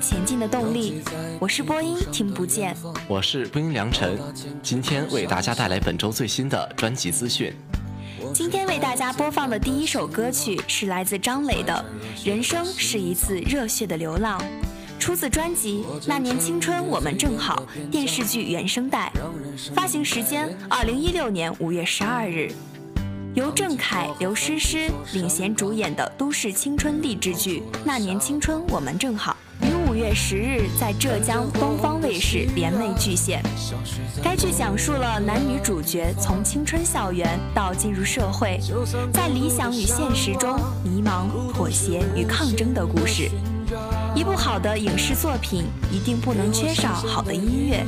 前进的动力。我是播音，听不见。我是播音良辰，今天为大家带来本周最新的专辑资讯。今天为大家播放的第一首歌曲是来自张磊的《人生是一次热血的流浪》，出自专辑《那年青春我们正好》电视剧原声带，发行时间二零一六年五月十二日。由郑恺、刘诗诗领衔主演的都市青春励志剧《那年青春我们正好》，月十日在浙江东方卫视联袂巨献。该剧讲述了男女主角从青春校园到进入社会，在理想与现实中迷茫、妥协与抗争的故事。一部好的影视作品一定不能缺少好的音乐。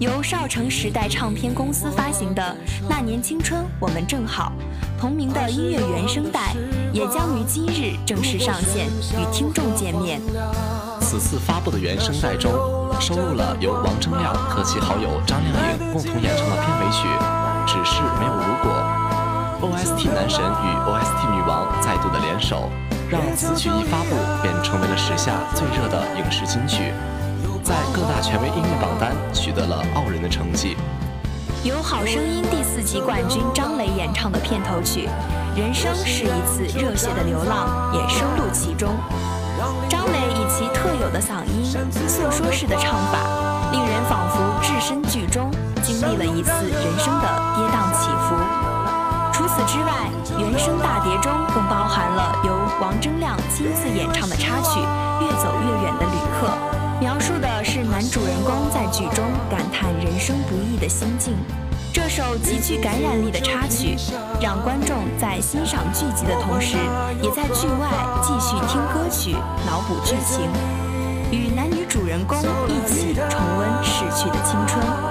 由少城时代唱片公司发行的《那年青春我们正好》同名的音乐原声带，也将于今日正式上线，与听众见面。此次发布的原声带中，收录了由王铮亮和其好友张靓颖共同演唱的片尾曲《只是没有如果》。OST 男神与 OST 女王再度的联手，让此曲一发布便成为了时下最热的影视金曲。在各大权威音乐榜单取得了傲人的成绩。由《好声音》第四季冠军张磊演唱的片头曲《人生是一次热血的流浪》也收录其中。其特有的嗓音、诉说式的唱法，令人仿佛置身剧中，经历了一次人生的跌宕起伏。除此之外，原声大碟中更包含了由王铮亮亲自演唱的插曲《越走越远的旅客》。描述的是男主人公在剧中感叹人生不易的心境。首极具感染力的插曲，让观众在欣赏剧集的同时，也在剧外继续听歌曲，脑补剧情，与男女主人公一起重温逝去的青春。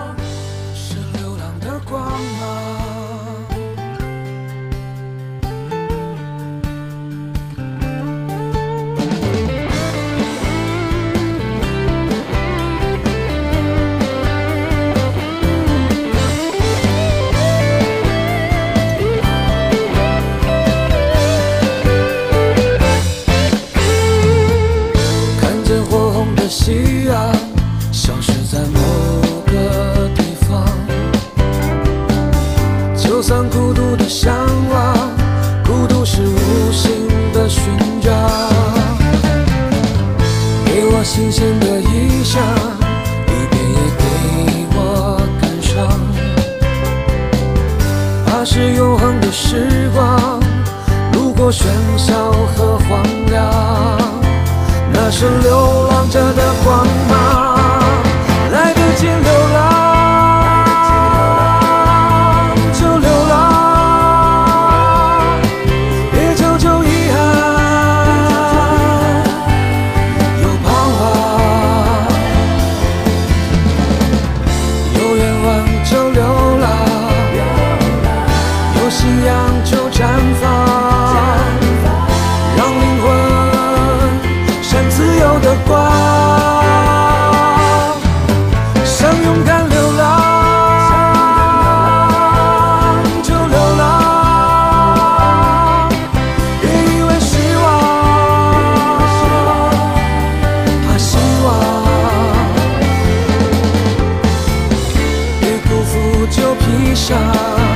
旧皮箱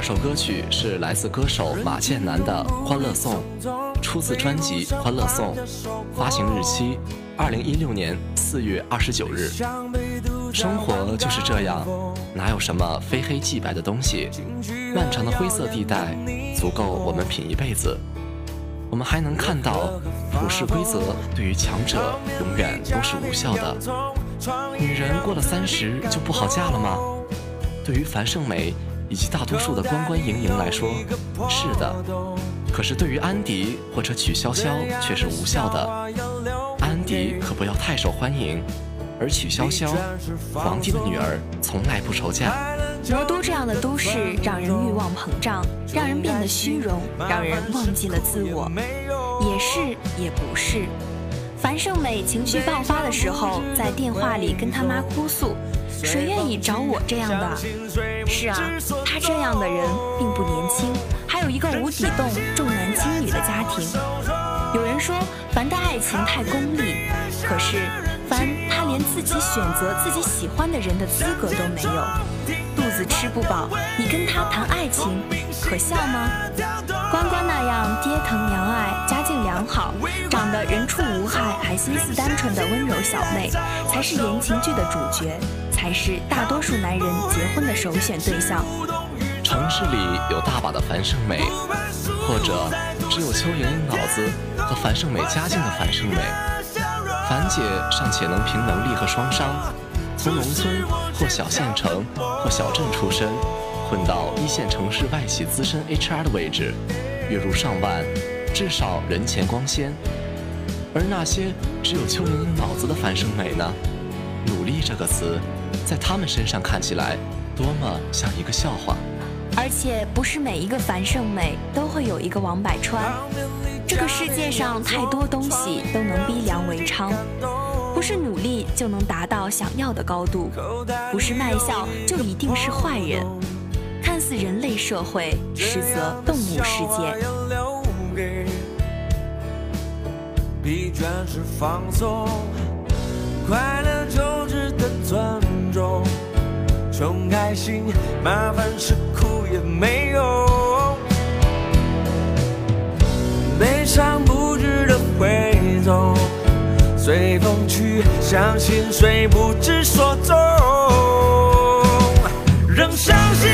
二首歌曲是来自歌手马建南的《欢乐颂》，出自专辑《欢乐颂》，发行日期二零一六年四月二十九日。生活就是这样，哪有什么非黑即白的东西？漫长的灰色地带足够我们品一辈子。我们还能看到，普世规则对于强者永远都是无效的。女人过了三十就不好嫁了吗？对于樊胜美以及大多数的关关莹莹来说，是的。可是对于安迪或者曲筱绡却是无效的。安迪可不要太受欢迎，而曲筱绡，皇帝的女儿从来不愁嫁。魔都这样的都市，让人欲望膨胀，让人变得虚荣，让人忘记了自我。也是，也不是。樊胜美情绪爆发的时候，在电话里跟他妈哭诉：“谁愿意找我这样的？”是啊，他这样的人并不年轻，还有一个无底洞、重男轻女的家庭。有人说凡的爱情太功利，可是凡他连自己选择自己喜欢的人的资格都没有。肚子吃不饱，你跟他谈爱情，可笑吗？关关那样爹疼娘爱、家境良好、长得人畜无害还心思单纯的温柔小妹，才是言情剧的主角，才是大多数男人结婚的首选对象。城市里有大把的樊胜美，或者只有邱莹莹脑子和樊胜美家境的樊胜美。樊姐尚且能凭能力和双商，从农村或小县城或小镇出身，混到一线城市外企资深 HR 的位置，月入上万，至少人前光鲜。而那些只有邱莹莹脑子的樊胜美呢？努力这个词，在他们身上看起来多么像一个笑话。而且不是每一个樊胜美都会有一个王百川。这个世界上太多东西都能逼良为娼，不是努力就能达到想要的高度，不是卖笑就一定是坏人。看似人类社会，实则动物世界。疲倦是放松，快乐就值得尊重。穷开心，麻烦是苦也没用。悲伤不值得回头，随风去，相信谁不知所踪。仍相信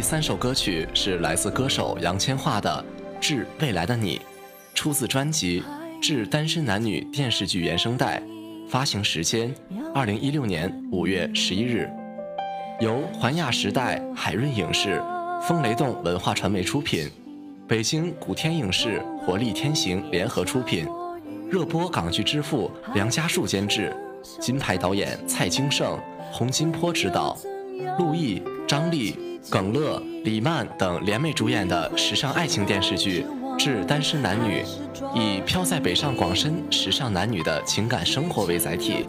第三首歌曲是来自歌手杨千嬅的《致未来的你》，出自专辑《致单身男女》电视剧原声带，发行时间二零一六年五月十一日，由环亚时代、海润影视、风雷动文化传媒出品，北京古天影视、活力天行联合出品，热播港剧之父梁家树监制，金牌导演蔡京盛、洪金波执导，陆毅、张丽、耿乐、李曼等联袂主演的时尚爱情电视剧《致单身男女》，以飘在北上广深时尚男女的情感生活为载体，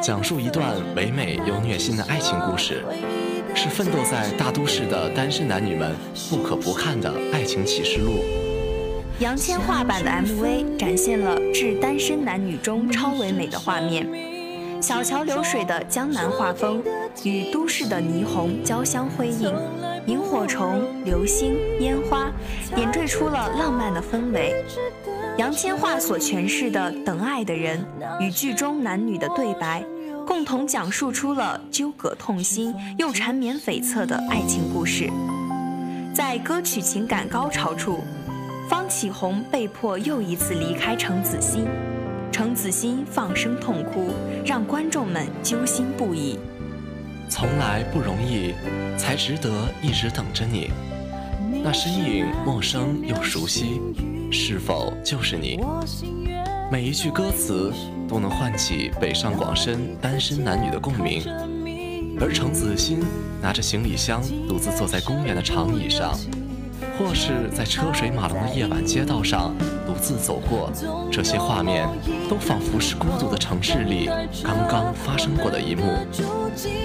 讲述一段唯美又虐心的爱情故事，是奋斗在大都市的单身男女们不可不看的爱情启示录。杨千嬅版的 MV 展现了《致单身男女》中超唯美的画面，小桥流水的江南画风与都市的霓虹交相辉映，萤火虫、流星、烟花点缀出了浪漫的氛围。杨千嬅所诠释的等爱的人与剧中男女的对白，共同讲述出了纠葛痛心又缠绵悱恻的爱情故事。在歌曲情感高潮处。方启宏被迫又一次离开程子欣，程子欣放声痛哭，让观众们揪心不已。从来不容易，才值得一直等着你。那身影陌生又熟悉，是否就是你？每一句歌词都能唤起北上广深单身男女的共鸣。而程子欣拿着行李箱，独自坐在公园的长椅上。或是在车水马龙的夜晚街道上独自走过，这些画面都仿佛是孤独的城市里刚刚发生过的一幕，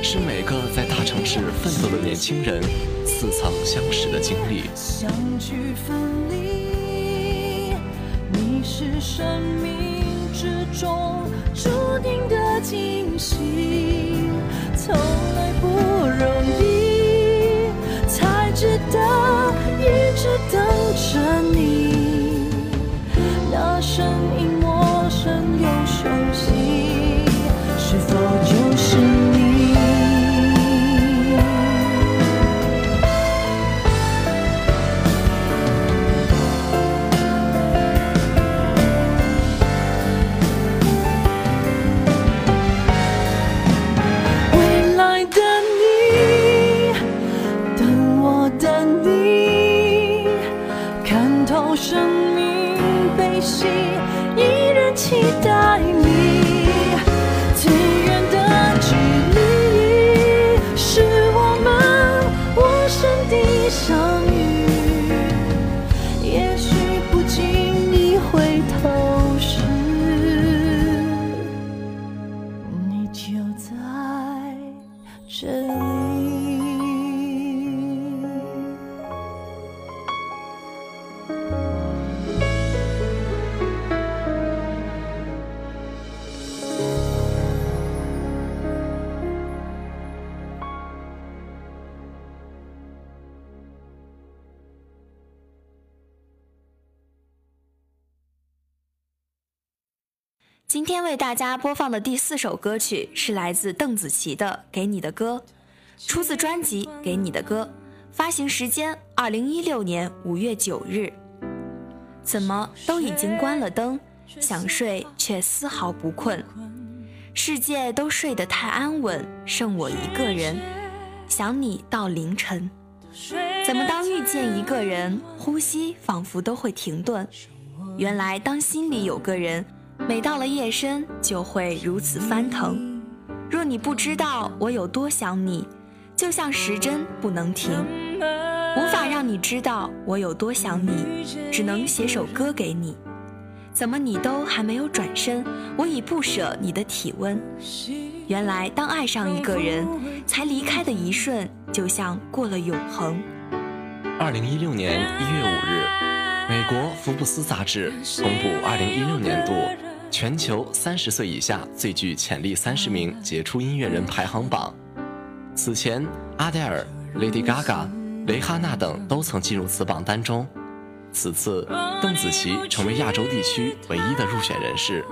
是每个在大城市奋斗的年轻人似曾相识的经历。相聚分离，你是生命之中注定的惊喜，从来不容易，天为大家播放的第四首歌曲是来自邓紫棋的《给你的歌》，出自专辑《给你的歌》，发行时间二零一六年五月九日。怎么都已经关了灯，想睡却丝毫不困，世界都睡得太安稳，剩我一个人，想你到凌晨。怎么当遇见一个人，呼吸仿佛都会停顿？原来当心里有个人。每到了夜深，就会如此翻腾。若你不知道我有多想你，就像时针不能停，无法让你知道我有多想你，只能写首歌给你。怎么你都还没有转身，我已不舍你的体温。原来当爱上一个人，才离开的一瞬，就像过了永恒。二零一六年一月五日，美国福布斯杂志公布二零一六年度。全球三十岁以下最具潜力三十名杰出音乐人排行榜。此前，阿黛尔、Lady Gaga、蕾哈娜等都曾进入此榜单中。此次，邓紫棋成为亚洲地区唯一的入选人士。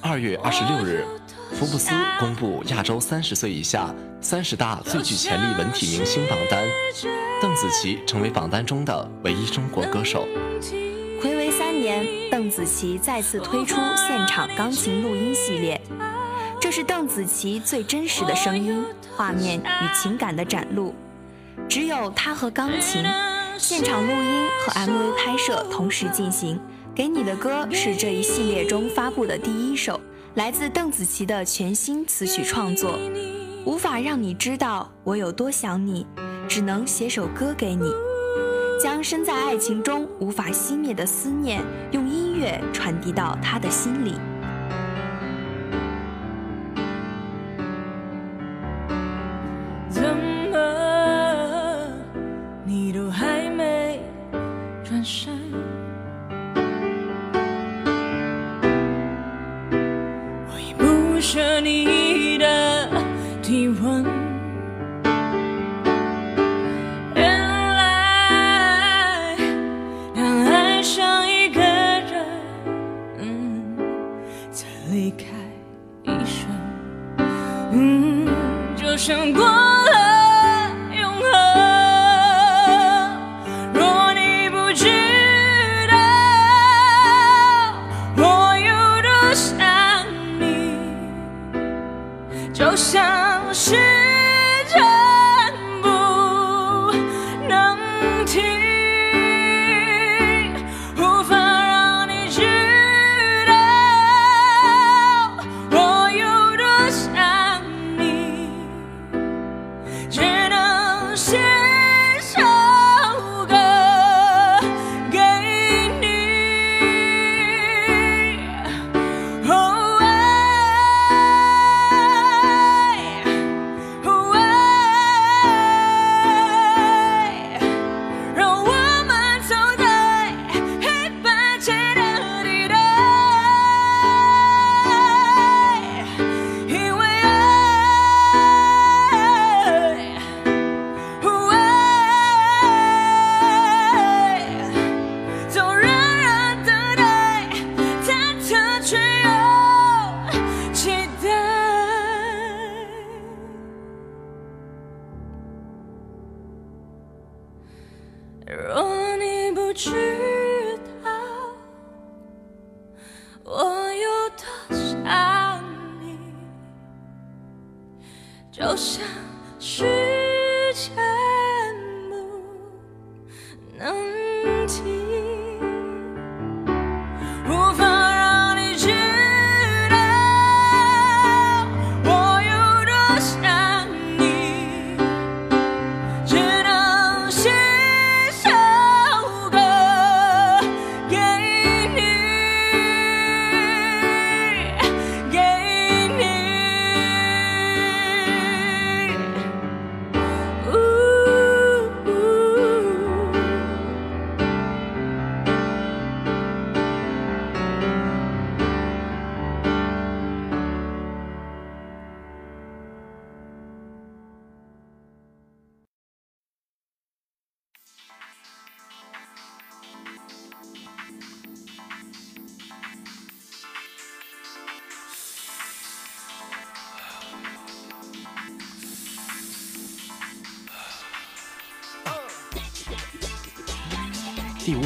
二月二十六日，福布斯公布亚洲三十岁以下三十大最具潜力文体明星榜单，邓紫棋成为榜单中的唯一中国歌手。暌违三年，邓紫棋再次推出现场钢琴录音系列，这是邓紫棋最真实的声音、画面与情感的展露。只有她和钢琴，现场录音和 MV 拍摄同时进行。给你的歌是这一系列中发布的第一首。来自邓紫棋的全新词曲创作，无法让你知道我有多想你，只能写首歌给你，将身在爱情中无法熄灭的思念，用音乐传递到他的心里。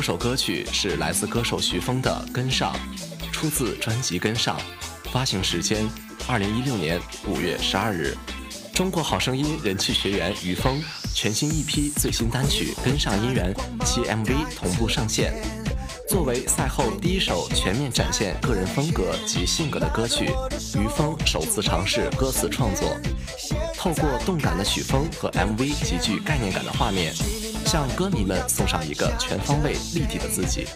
首歌曲是来自歌手徐峰的《跟上》，出自专辑《跟上》，发行时间二零一六年五月十二日。中国好声音人气学员于峰全新一批最新单曲《跟上音源》，其 MV 同步上线。作为赛后第一首全面展现个人风格及性格的歌曲，于峰首次尝试歌词创作，透过动感的曲风和 MV 极具概念感的画面。向歌迷们送上一个全方位立体的自己。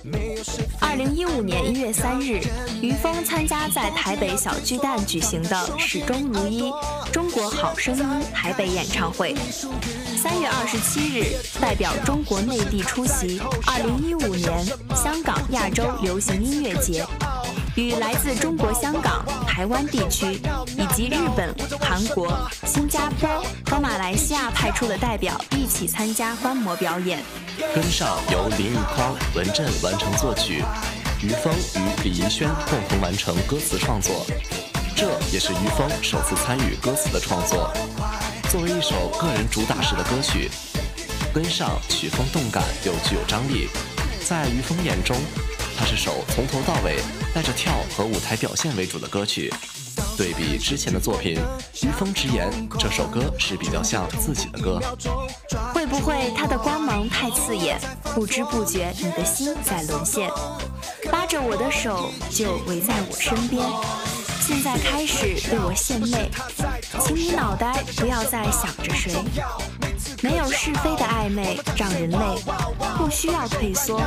二零一五年一月三日，于峰参加在台北小巨蛋举行的“始终如一”中国好声音台北演唱会。三月二十七日，代表中国内地出席二零一五年香港亚洲流行音乐节。与来自中国香港、台湾地区以及日本、韩国、新加坡和马来西亚派出的代表一起参加观摩表演。跟上由林奕匡、文振完成作曲，于峰与李怡轩共同完成歌词创作。这也是于峰首次参与歌词的创作。作为一首个人主打式的歌曲，跟上曲风动感又具有张力，在于峰眼中，它是首从头到尾带着跳和舞台表现为主的歌曲。对比之前的作品，于峰直言这首歌是比较像自己的歌。会不会他的光芒太刺眼，不知不觉你的心在沦陷？拉着我的手就围在我身边，现在开始对我献媚，请你脑袋不要再想着谁，没有是非的暧昧让人累，不需要退缩，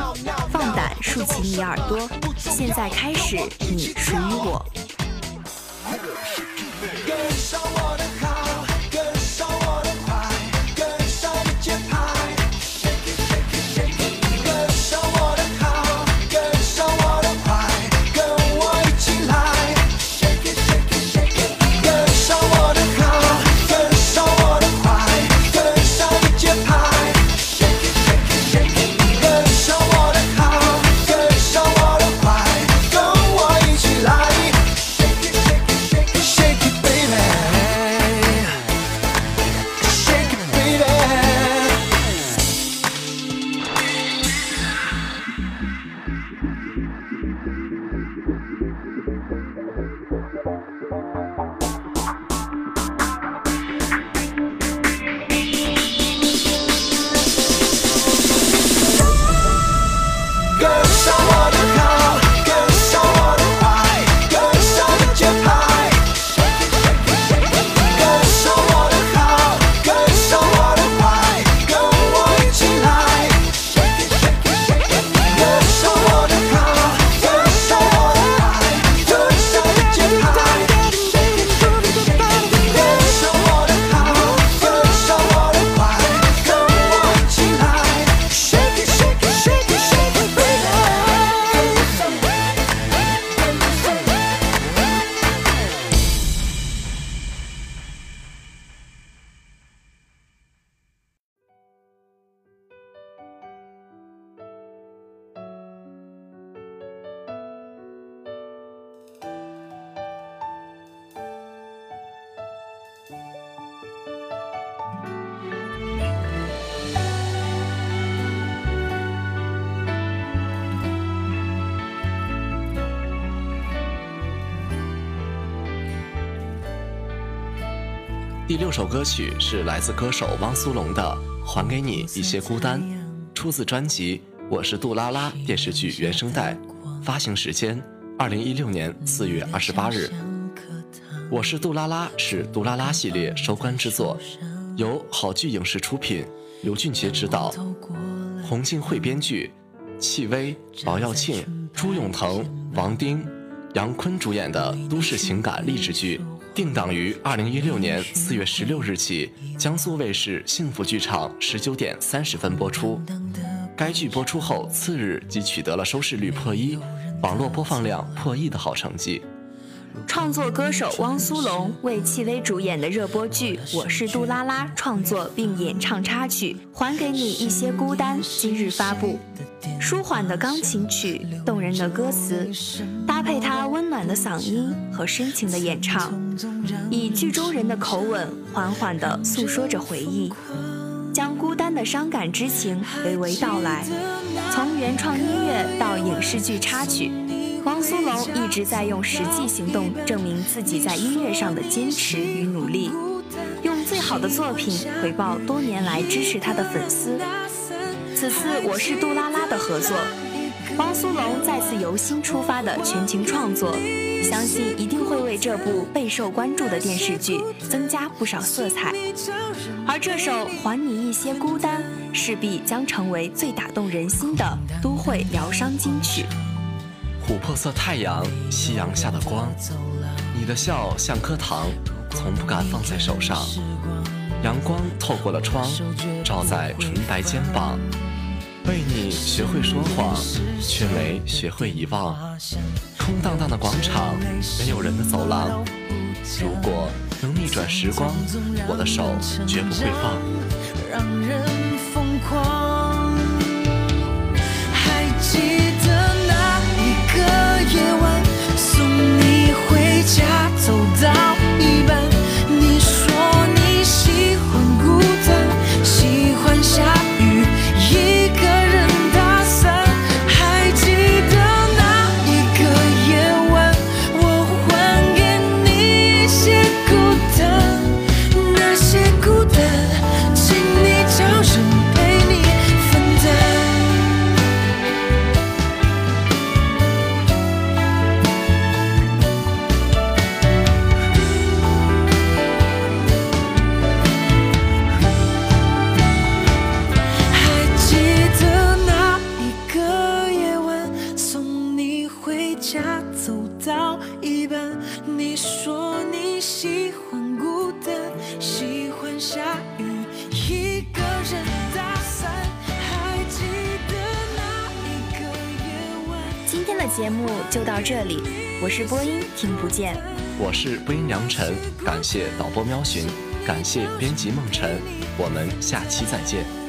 放胆竖起你耳朵，现在开始你属于我。第六首歌曲是来自歌手汪苏泷的《还给你一些孤单》，出自专辑《我是杜拉拉》电视剧原声带，发行时间二零一六年四月二十八日。我是杜拉拉是杜拉拉系列收官之作，由好剧影视出品，刘俊杰执导，洪静慧编剧，戚薇、宝耀庆、朱永腾、王丁、杨坤主演的都市情感励志剧，定档于二零一六年四月十六日起，江苏卫视幸福剧场十九点三十分播出。该剧播出后次日即取得了收视率破一、网络播放量破亿的好成绩。创作歌手汪苏泷为戚薇主演的热播剧《我是杜拉拉》创作并演唱插曲《还给你一些孤单》，今日发布。舒缓的钢琴曲，动人的歌词，搭配他温暖的嗓音和深情的演唱，以剧中人的口吻，缓缓地诉说着回忆，将孤单的伤感之情娓娓道来。从原创音乐到影视剧插曲。汪苏泷一直在用实际行动证明自己在音乐上的坚持与努力，用最好的作品回报多年来支持他的粉丝。此次《我是杜拉拉》的合作，汪苏泷再次由心出发的全情创作，相信一定会为这部备受关注的电视剧增加不少色彩。而这首《还你一些孤单》，势必将成为最打动人心的都会疗伤金曲。琥珀色太阳，夕阳下的光，你的笑像颗糖，从不敢放在手上。阳光透过了窗，照在纯白肩膀。为你学会说谎，却没学会遗忘。空荡荡的广场，没有人的走廊。如果能逆转时光，我的手绝不会放。让人疯狂。节目就到这里，我是播音听不见，我是播音梁晨，感谢导播喵寻，感谢编辑梦辰，我们下期再见。